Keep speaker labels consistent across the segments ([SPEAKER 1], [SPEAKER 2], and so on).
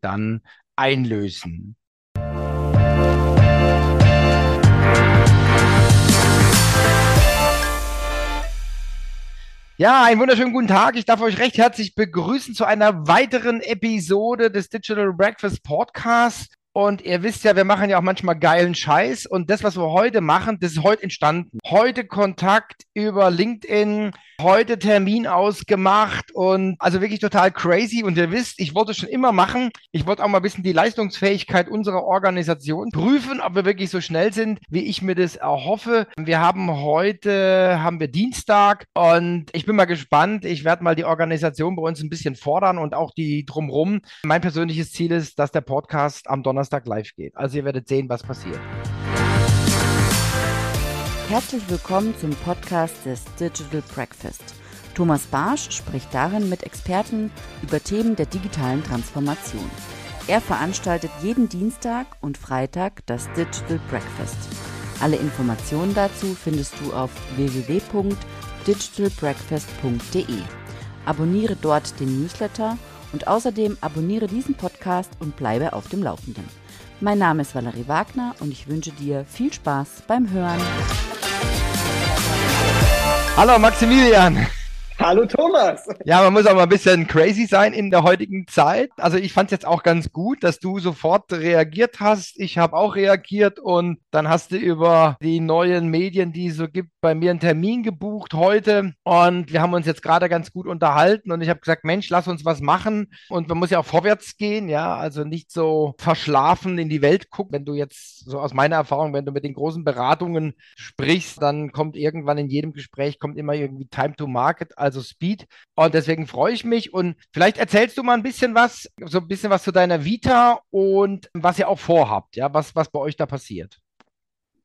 [SPEAKER 1] dann einlösen. Ja, einen wunderschönen guten Tag. Ich darf euch recht herzlich begrüßen zu einer weiteren Episode des Digital Breakfast Podcast. Und ihr wisst ja, wir machen ja auch manchmal geilen Scheiß. Und das, was wir heute machen, das ist heute entstanden. Heute Kontakt über LinkedIn, heute Termin ausgemacht und also wirklich total crazy. Und ihr wisst, ich wollte schon immer machen. Ich wollte auch mal ein bisschen die Leistungsfähigkeit unserer Organisation prüfen, ob wir wirklich so schnell sind, wie ich mir das erhoffe. Wir haben heute, haben wir Dienstag und ich bin mal gespannt. Ich werde mal die Organisation bei uns ein bisschen fordern und auch die drumrum. Mein persönliches Ziel ist, dass der Podcast am Donnerstag Donnerstag live geht. Also ihr werdet sehen, was passiert.
[SPEAKER 2] Herzlich willkommen zum Podcast des Digital Breakfast. Thomas Barsch spricht darin mit Experten über Themen der digitalen Transformation. Er veranstaltet jeden Dienstag und Freitag das Digital Breakfast. Alle Informationen dazu findest du auf www.digitalbreakfast.de. Abonniere dort den Newsletter und außerdem abonniere diesen Podcast und bleibe auf dem Laufenden. Mein Name ist Valerie Wagner und ich wünsche dir viel Spaß beim Hören.
[SPEAKER 1] Hallo Maximilian.
[SPEAKER 3] Hallo Thomas.
[SPEAKER 1] Ja, man muss auch mal ein bisschen crazy sein in der heutigen Zeit. Also ich fand es jetzt auch ganz gut, dass du sofort reagiert hast. Ich habe auch reagiert und dann hast du über die neuen Medien, die es so gibt, bei mir einen Termin gebucht heute und wir haben uns jetzt gerade ganz gut unterhalten und ich habe gesagt, Mensch, lass uns was machen und man muss ja auch vorwärts gehen, ja, also nicht so verschlafen in die Welt gucken. Wenn du jetzt so aus meiner Erfahrung, wenn du mit den großen Beratungen sprichst, dann kommt irgendwann in jedem Gespräch kommt immer irgendwie Time to Market also Speed. Und deswegen freue ich mich. Und vielleicht erzählst du mal ein bisschen was, so ein bisschen was zu deiner Vita und was ihr auch vorhabt, ja, was, was bei euch da passiert.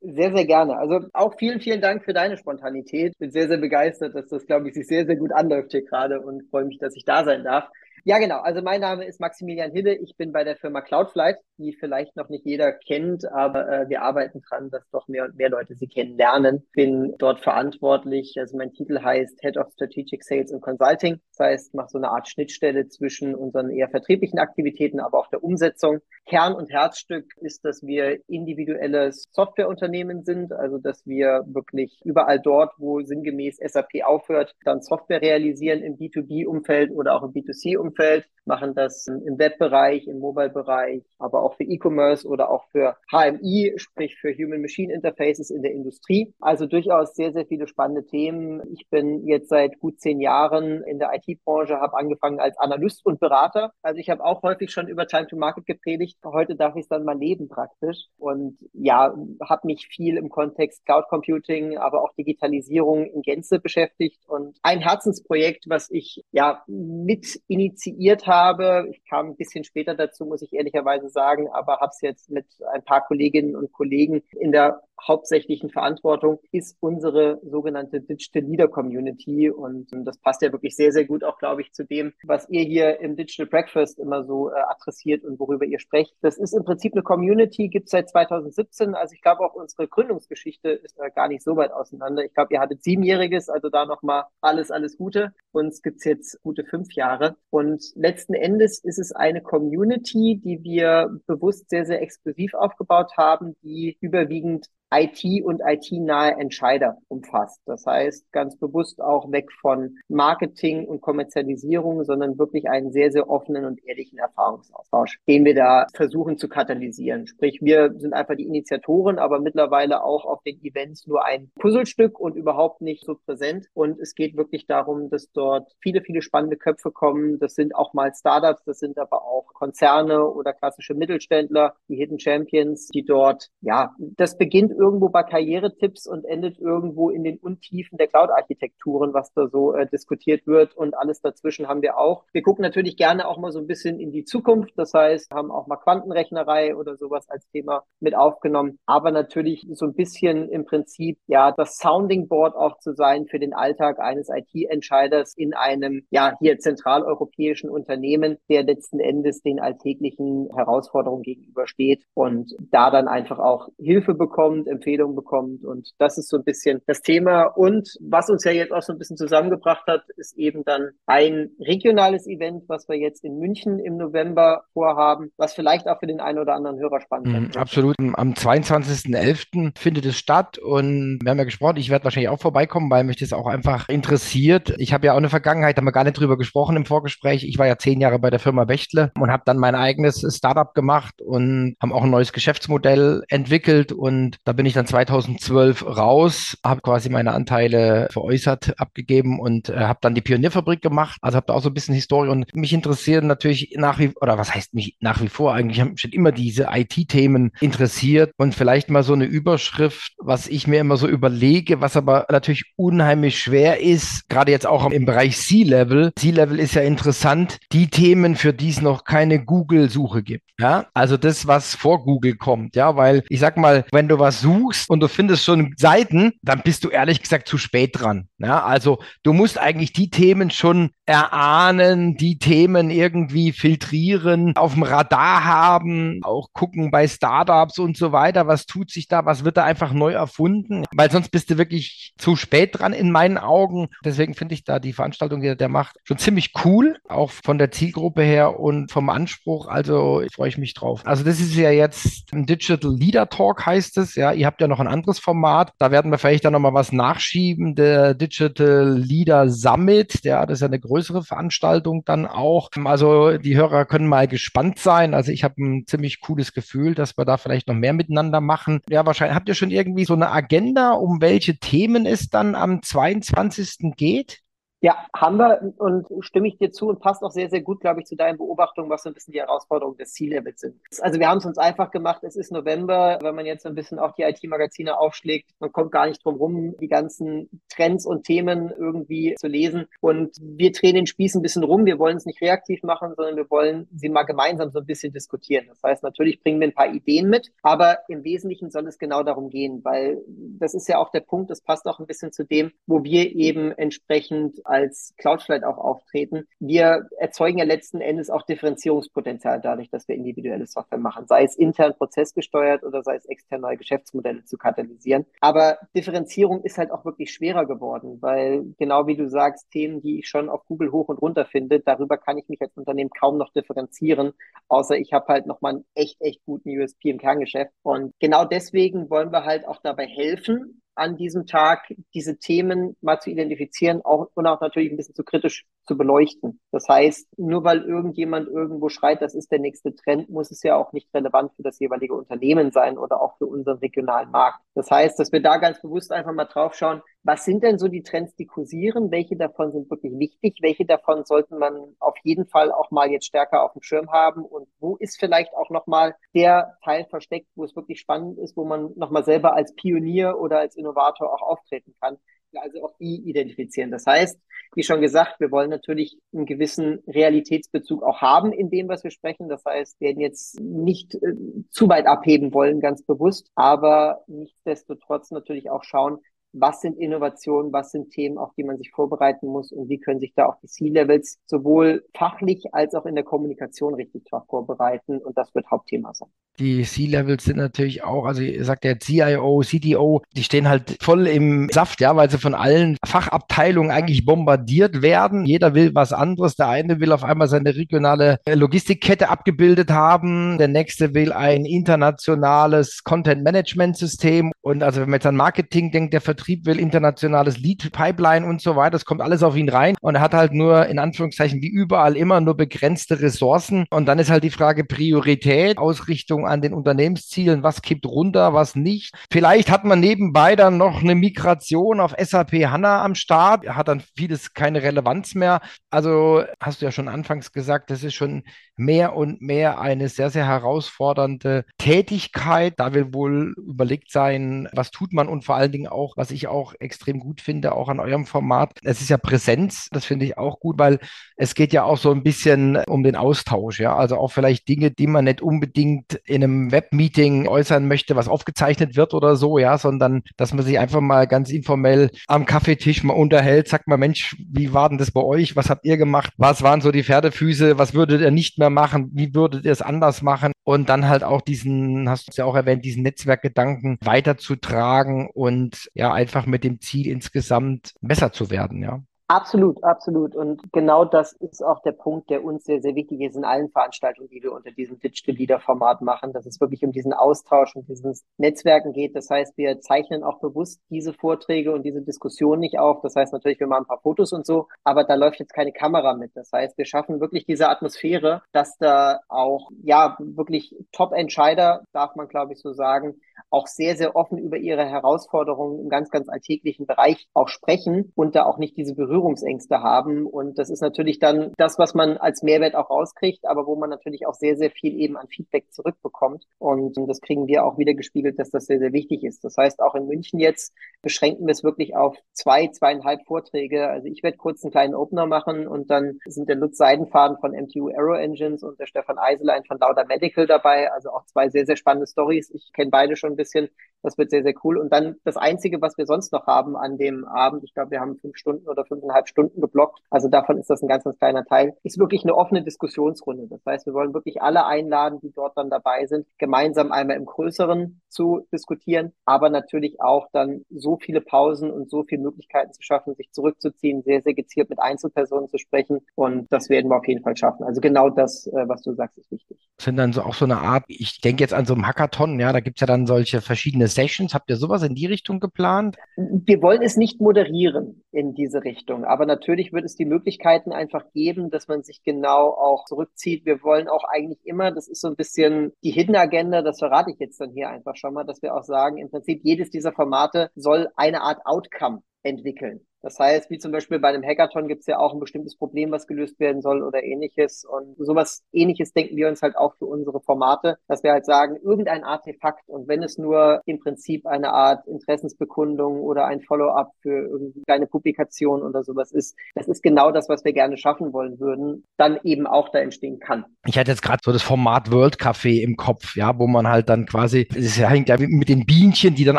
[SPEAKER 3] Sehr, sehr gerne. Also auch vielen, vielen Dank für deine Spontanität. Bin sehr, sehr begeistert, dass das, glaube ich, sich sehr, sehr gut anläuft hier gerade und freue mich, dass ich da sein darf. Ja, genau. Also mein Name ist Maximilian Hille. Ich bin bei der Firma Cloudflight, die vielleicht noch nicht jeder kennt, aber äh, wir arbeiten dran, dass doch mehr und mehr Leute sie kennenlernen. Bin dort verantwortlich. Also mein Titel heißt Head of Strategic Sales and Consulting. Das heißt, mache so eine Art Schnittstelle zwischen unseren eher vertrieblichen Aktivitäten, aber auch der Umsetzung. Kern und Herzstück ist, dass wir individuelles Softwareunternehmen sind, also dass wir wirklich überall dort, wo sinngemäß SAP aufhört, dann Software realisieren im B2B-Umfeld oder auch im B2C-Umfeld Umfeld, machen das im Webbereich, im Mobile-Bereich, aber auch für E-Commerce oder auch für HMI, sprich für Human Machine Interfaces in der Industrie. Also durchaus sehr, sehr viele spannende Themen. Ich bin jetzt seit gut zehn Jahren in der IT-Branche, habe angefangen als Analyst und Berater. Also ich habe auch häufig schon über Time to Market gepredigt. Heute darf ich es dann mal leben praktisch und ja, habe mich viel im Kontext Cloud Computing, aber auch Digitalisierung in Gänze beschäftigt und ein Herzensprojekt, was ich ja mit initiiert habe. Ich kam ein bisschen später dazu, muss ich ehrlicherweise sagen, aber habe es jetzt mit ein paar Kolleginnen und Kollegen in der hauptsächlichen Verantwortung ist unsere sogenannte Digital Leader Community. Und das passt ja wirklich sehr, sehr gut auch, glaube ich, zu dem, was ihr hier im Digital Breakfast immer so äh, adressiert und worüber ihr sprecht. Das ist im Prinzip eine Community, gibt es seit 2017. Also ich glaube auch unsere Gründungsgeschichte ist äh, gar nicht so weit auseinander. Ich glaube, ihr hattet siebenjähriges, also da nochmal alles, alles Gute. Uns gibt's jetzt gute fünf Jahre. Und letzten Endes ist es eine Community, die wir bewusst sehr, sehr exklusiv aufgebaut haben, die überwiegend IT und IT-nahe Entscheider umfasst. Das heißt, ganz bewusst auch weg von Marketing und Kommerzialisierung, sondern wirklich einen sehr, sehr offenen und ehrlichen Erfahrungsaustausch, den wir da versuchen zu katalysieren. Sprich, wir sind einfach die Initiatoren, aber mittlerweile auch auf den Events nur ein Puzzlestück und überhaupt nicht so präsent. Und es geht wirklich darum, dass dort viele, viele spannende Köpfe kommen. Das sind auch mal Startups, das sind aber auch Konzerne oder klassische Mittelständler, die Hidden Champions, die dort, ja, das beginnt irgendwo bei Karrieretipps und endet irgendwo in den Untiefen der Cloud-Architekturen, was da so äh, diskutiert wird und alles dazwischen haben wir auch. Wir gucken natürlich gerne auch mal so ein bisschen in die Zukunft. Das heißt, haben auch mal Quantenrechnerei oder sowas als Thema mit aufgenommen. Aber natürlich so ein bisschen im Prinzip, ja, das Sounding Board auch zu sein für den Alltag eines IT-Entscheiders in einem, ja, hier zentraleuropäischen Unternehmen, der letzten Endes den alltäglichen Herausforderungen gegenübersteht und da dann einfach auch Hilfe bekommt, Empfehlungen bekommt. Und das ist so ein bisschen das Thema. Und was uns ja jetzt auch so ein bisschen zusammengebracht hat, ist eben dann ein regionales Event, was wir jetzt in München im November vorhaben, was vielleicht auch für den einen oder anderen Hörer spannend
[SPEAKER 1] mhm, ist. Absolut. Am 22.11. findet es statt und wir haben ja gesprochen, ich werde wahrscheinlich auch vorbeikommen, weil mich das auch einfach interessiert. Ich habe ja auch eine Vergangenheit, haben wir gar nicht drüber gesprochen im Vorgespräch. Ich war ja zehn Jahre bei der Firma Bechtle und habe dann mein eigenes Startup gemacht und haben auch ein neues Geschäftsmodell entwickelt und da bin ich dann 2012 raus, habe quasi meine Anteile veräußert, abgegeben und äh, habe dann die Pionierfabrik gemacht. Also habe da auch so ein bisschen Historie und mich interessieren natürlich nach wie oder was heißt mich nach wie vor eigentlich haben schon immer diese IT-Themen interessiert und vielleicht mal so eine Überschrift, was ich mir immer so überlege, was aber natürlich unheimlich schwer ist, gerade jetzt auch im Bereich C-Level. C-Level ist ja interessant, die Themen, für die es noch keine Google-Suche gibt. Ja, also das, was vor Google kommt. Ja, weil ich sag mal, wenn du was suchst und du findest schon Seiten, dann bist du ehrlich gesagt zu spät dran. Ja, also du musst eigentlich die Themen schon erahnen, die Themen irgendwie filtrieren, auf dem Radar haben, auch gucken bei Startups und so weiter, was tut sich da, was wird da einfach neu erfunden, weil sonst bist du wirklich zu spät dran in meinen Augen. Deswegen finde ich da die Veranstaltung, die der macht, schon ziemlich cool, auch von der Zielgruppe her und vom Anspruch. Also freue ich mich drauf. Also das ist ja jetzt ein Digital Leader Talk heißt es. Ja, ihr habt ja noch ein anderes Format. Da werden wir vielleicht dann nochmal was nachschieben. Der Digital Leader Summit, ja, das ist ja eine größere Veranstaltung dann auch. Also die Hörer können mal gespannt sein. Also ich habe ein ziemlich cooles Gefühl, dass wir da vielleicht noch mehr miteinander machen. Ja, wahrscheinlich habt ihr schon irgendwie so eine Agenda, um welche Themen es dann am 22. geht?
[SPEAKER 3] Ja, haben wir und stimme ich dir zu und passt auch sehr, sehr gut, glaube ich, zu deinen Beobachtungen, was so ein bisschen die Herausforderungen des C-Levels sind. Also wir haben es uns einfach gemacht, es ist November, wenn man jetzt so ein bisschen auch die IT-Magazine aufschlägt, man kommt gar nicht drum rum, die ganzen Trends und Themen irgendwie zu lesen. Und wir drehen den Spieß ein bisschen rum, wir wollen es nicht reaktiv machen, sondern wir wollen sie mal gemeinsam so ein bisschen diskutieren. Das heißt, natürlich bringen wir ein paar Ideen mit, aber im Wesentlichen soll es genau darum gehen, weil das ist ja auch der Punkt, das passt auch ein bisschen zu dem, wo wir eben entsprechend als Cloudflight auch auftreten. Wir erzeugen ja letzten Endes auch Differenzierungspotenzial dadurch, dass wir individuelle Software machen, sei es intern prozessgesteuert oder sei es extern neue Geschäftsmodelle zu katalysieren. Aber Differenzierung ist halt auch wirklich schwerer geworden, weil genau wie du sagst, Themen, die ich schon auf Google hoch und runter finde, darüber kann ich mich als Unternehmen kaum noch differenzieren, außer ich habe halt nochmal einen echt, echt guten USP im Kerngeschäft. Und genau deswegen wollen wir halt auch dabei helfen, an diesem Tag diese Themen mal zu identifizieren auch, und auch natürlich ein bisschen zu kritisch zu beleuchten. Das heißt, nur weil irgendjemand irgendwo schreit, das ist der nächste Trend, muss es ja auch nicht relevant für das jeweilige Unternehmen sein oder auch für unseren regionalen Markt. Das heißt, dass wir da ganz bewusst einfach mal drauf schauen, was sind denn so die Trends, die kursieren? Welche davon sind wirklich wichtig? Welche davon sollten man auf jeden Fall auch mal jetzt stärker auf dem Schirm haben? Und wo ist vielleicht auch nochmal der Teil versteckt, wo es wirklich spannend ist, wo man nochmal selber als Pionier oder als Innovator auch auftreten kann? Also auch die identifizieren. Das heißt, wie schon gesagt, wir wollen natürlich einen gewissen Realitätsbezug auch haben in dem, was wir sprechen. Das heißt, wir werden jetzt nicht äh, zu weit abheben wollen, ganz bewusst, aber nichtsdestotrotz natürlich auch schauen, was sind Innovationen, was sind Themen, auf die man sich vorbereiten muss und wie können sich da auch die C-Levels sowohl fachlich als auch in der Kommunikation richtig darauf vorbereiten und das wird Hauptthema sein.
[SPEAKER 1] Die C-Levels sind natürlich auch, also ihr sagt ja CIO, CTO, die stehen halt voll im Saft, ja, weil sie von allen Fachabteilungen eigentlich bombardiert werden. Jeder will was anderes. Der eine will auf einmal seine regionale Logistikkette abgebildet haben, der nächste will ein internationales Content-Management-System und also wenn man jetzt an Marketing denkt, der Vertrieb Betrieb will internationales Lead, Pipeline und so weiter. Das kommt alles auf ihn rein und er hat halt nur in Anführungszeichen wie überall immer nur begrenzte Ressourcen. Und dann ist halt die Frage Priorität, Ausrichtung an den Unternehmenszielen, was kippt runter, was nicht. Vielleicht hat man nebenbei dann noch eine Migration auf SAP HANA am Start, hat dann vieles keine Relevanz mehr. Also hast du ja schon anfangs gesagt, das ist schon mehr und mehr eine sehr, sehr herausfordernde Tätigkeit. Da will wohl überlegt sein, was tut man und vor allen Dingen auch, was ich auch extrem gut finde, auch an eurem Format. Es ist ja Präsenz, das finde ich auch gut, weil es geht ja auch so ein bisschen um den Austausch, ja. Also auch vielleicht Dinge, die man nicht unbedingt in einem Webmeeting äußern möchte, was aufgezeichnet wird oder so, ja, sondern dass man sich einfach mal ganz informell am Kaffeetisch mal unterhält, sagt mal, Mensch, wie war denn das bei euch? Was habt ihr gemacht? Was waren so die Pferdefüße? Was würdet ihr nicht mehr machen? Wie würdet ihr es anders machen? Und dann halt auch diesen, hast du es ja auch erwähnt, diesen Netzwerkgedanken weiterzutragen und ja, einfach mit dem Ziel insgesamt besser zu werden, ja.
[SPEAKER 3] Absolut, absolut. Und genau das ist auch der Punkt, der uns sehr, sehr wichtig ist in allen Veranstaltungen, die wir unter diesem Digital Leader Format machen, dass es wirklich um diesen Austausch und dieses Netzwerken geht. Das heißt, wir zeichnen auch bewusst diese Vorträge und diese Diskussion nicht auf. Das heißt natürlich, wir machen ein paar Fotos und so, aber da läuft jetzt keine Kamera mit. Das heißt, wir schaffen wirklich diese Atmosphäre, dass da auch, ja, wirklich Top-Entscheider, darf man glaube ich so sagen, auch sehr, sehr offen über ihre Herausforderungen im ganz, ganz alltäglichen Bereich auch sprechen und da auch nicht diese Berührungsängste haben. Und das ist natürlich dann das, was man als Mehrwert auch rauskriegt, aber wo man natürlich auch sehr, sehr viel eben an Feedback zurückbekommt. Und das kriegen wir auch wieder gespiegelt, dass das sehr, sehr wichtig ist. Das heißt, auch in München jetzt beschränken wir es wirklich auf zwei, zweieinhalb Vorträge. Also ich werde kurz einen kleinen Opener machen und dann sind der Lutz Seidenfaden von MTU Aero Engines und der Stefan Eiselein von Lauda Medical dabei. Also auch zwei sehr, sehr spannende Stories. Ich kenne beide schon ein bisschen. Das wird sehr, sehr cool. Und dann das Einzige, was wir sonst noch haben an dem Abend, ich glaube, wir haben fünf Stunden oder fünfeinhalb Stunden geblockt. Also davon ist das ein ganz, ganz kleiner Teil. Ist wirklich eine offene Diskussionsrunde. Das heißt, wir wollen wirklich alle einladen, die dort dann dabei sind, gemeinsam einmal im Größeren zu diskutieren, aber natürlich auch dann so viele Pausen und so viele Möglichkeiten zu schaffen, sich zurückzuziehen, sehr, sehr gezielt mit Einzelpersonen zu sprechen. Und das werden wir auf jeden Fall schaffen. Also genau das, äh, was du sagst, ist wichtig.
[SPEAKER 1] Sind dann so auch so eine Art, ich denke jetzt an so einem Hackathon, ja, da gibt's ja dann solche verschiedene Sessions. Habt ihr sowas in die Richtung geplant?
[SPEAKER 3] Wir wollen es nicht moderieren in diese Richtung, aber natürlich wird es die Möglichkeiten einfach geben, dass man sich genau auch zurückzieht. Wir wollen auch eigentlich immer, das ist so ein bisschen die Hidden Agenda, das verrate ich jetzt dann hier einfach schon mal, dass wir auch sagen, im Prinzip jedes dieser Formate soll eine Art Outcome entwickeln. Das heißt, wie zum Beispiel bei einem Hackathon gibt es ja auch ein bestimmtes Problem, was gelöst werden soll oder ähnliches. Und sowas ähnliches denken wir uns halt auch für unsere Formate, dass wir halt sagen, irgendein Artefakt und wenn es nur im Prinzip eine Art Interessensbekundung oder ein Follow-up für irgendeine Publikation oder sowas ist, das ist genau das, was wir gerne schaffen wollen würden, dann eben auch da entstehen kann.
[SPEAKER 1] Ich hatte jetzt gerade so das Format World Café im Kopf, ja, wo man halt dann quasi, es hängt ja mit den Bienchen, die dann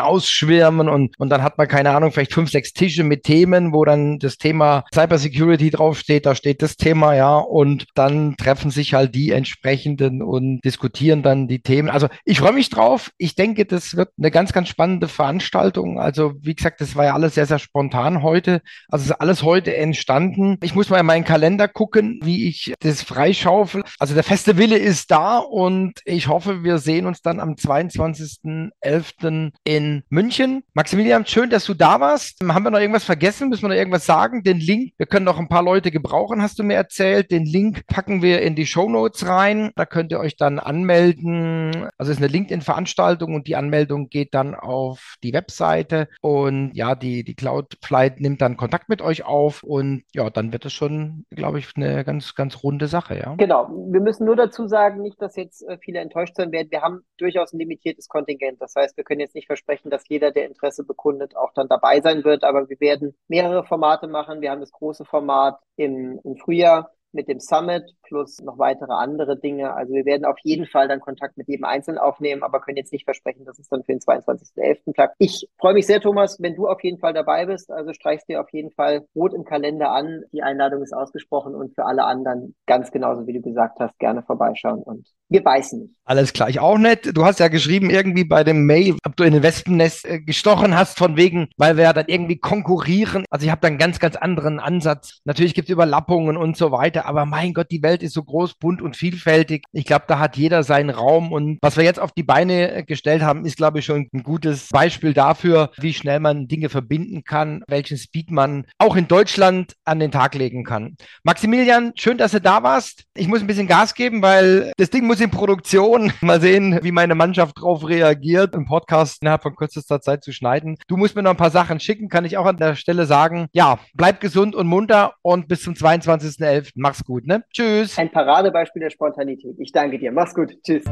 [SPEAKER 1] ausschwärmen und, und dann hat man, keine Ahnung, vielleicht fünf, sechs Tische mit Themen, wo dann das Thema Cybersecurity draufsteht, da steht das Thema, ja, und dann treffen sich halt die entsprechenden und diskutieren dann die Themen. Also ich freue mich drauf. Ich denke, das wird eine ganz, ganz spannende Veranstaltung. Also wie gesagt, das war ja alles sehr, sehr spontan heute. Also ist alles heute entstanden. Ich muss mal in meinen Kalender gucken, wie ich das freischaufel. Also der feste Wille ist da und ich hoffe, wir sehen uns dann am 22.11. in München. Maximilian, schön, dass du da warst. Haben wir noch irgendwas vergessen? müssen wir noch irgendwas sagen? Den Link, wir können noch ein paar Leute gebrauchen, hast du mir erzählt. Den Link packen wir in die Show Notes rein. Da könnt ihr euch dann anmelden. Also es ist eine LinkedIn-Veranstaltung und die Anmeldung geht dann auf die Webseite. Und ja, die, die Cloudflight nimmt dann Kontakt mit euch auf und ja, dann wird es schon, glaube ich, eine ganz, ganz runde Sache, ja.
[SPEAKER 3] Genau. Wir müssen nur dazu sagen, nicht, dass jetzt äh, viele enttäuscht sein werden. Wir haben durchaus ein limitiertes Kontingent. Das heißt, wir können jetzt nicht versprechen, dass jeder, der Interesse bekundet, auch dann dabei sein wird, aber wir werden mehr mehrere Formate machen. Wir haben das große Format im, im Frühjahr mit dem Summit plus noch weitere andere Dinge. Also wir werden auf jeden Fall dann Kontakt mit jedem Einzelnen aufnehmen, aber können jetzt nicht versprechen, dass es dann für den 22.11. klappt. Ich freue mich sehr, Thomas, wenn du auf jeden Fall dabei bist. Also streichst dir auf jeden Fall rot im Kalender an. Die Einladung ist ausgesprochen und für alle anderen ganz genauso, wie du gesagt hast, gerne vorbeischauen und wir beißen nicht.
[SPEAKER 1] Alles klar, ich auch nicht. Du hast ja geschrieben irgendwie bei dem Mail, ob du in den Wespennest äh, gestochen hast von wegen, weil wir ja dann irgendwie konkurrieren. Also ich habe da einen ganz, ganz anderen Ansatz. Natürlich gibt es Überlappungen und so weiter weiter. Aber mein Gott, die Welt ist so groß, bunt und vielfältig. Ich glaube, da hat jeder seinen Raum. Und was wir jetzt auf die Beine gestellt haben, ist, glaube ich, schon ein gutes Beispiel dafür, wie schnell man Dinge verbinden kann, welchen Speed man auch in Deutschland an den Tag legen kann. Maximilian, schön, dass du da warst. Ich muss ein bisschen Gas geben, weil das Ding muss in Produktion. Mal sehen, wie meine Mannschaft darauf reagiert, einen Podcast innerhalb von kürzester Zeit zu schneiden. Du musst mir noch ein paar Sachen schicken, kann ich auch an der Stelle sagen. Ja, bleib gesund und munter und bis zum 22.11. Mach's gut, ne? Tschüss.
[SPEAKER 3] Ein Paradebeispiel der Spontanität. Ich danke dir. Mach's gut. Tschüss.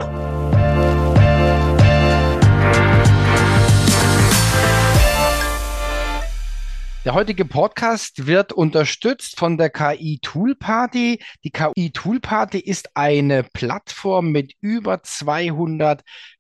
[SPEAKER 1] Der heutige Podcast wird unterstützt von der KI Tool Party. Die KI Tool Party ist eine Plattform mit über 200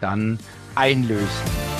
[SPEAKER 1] dann einlösen.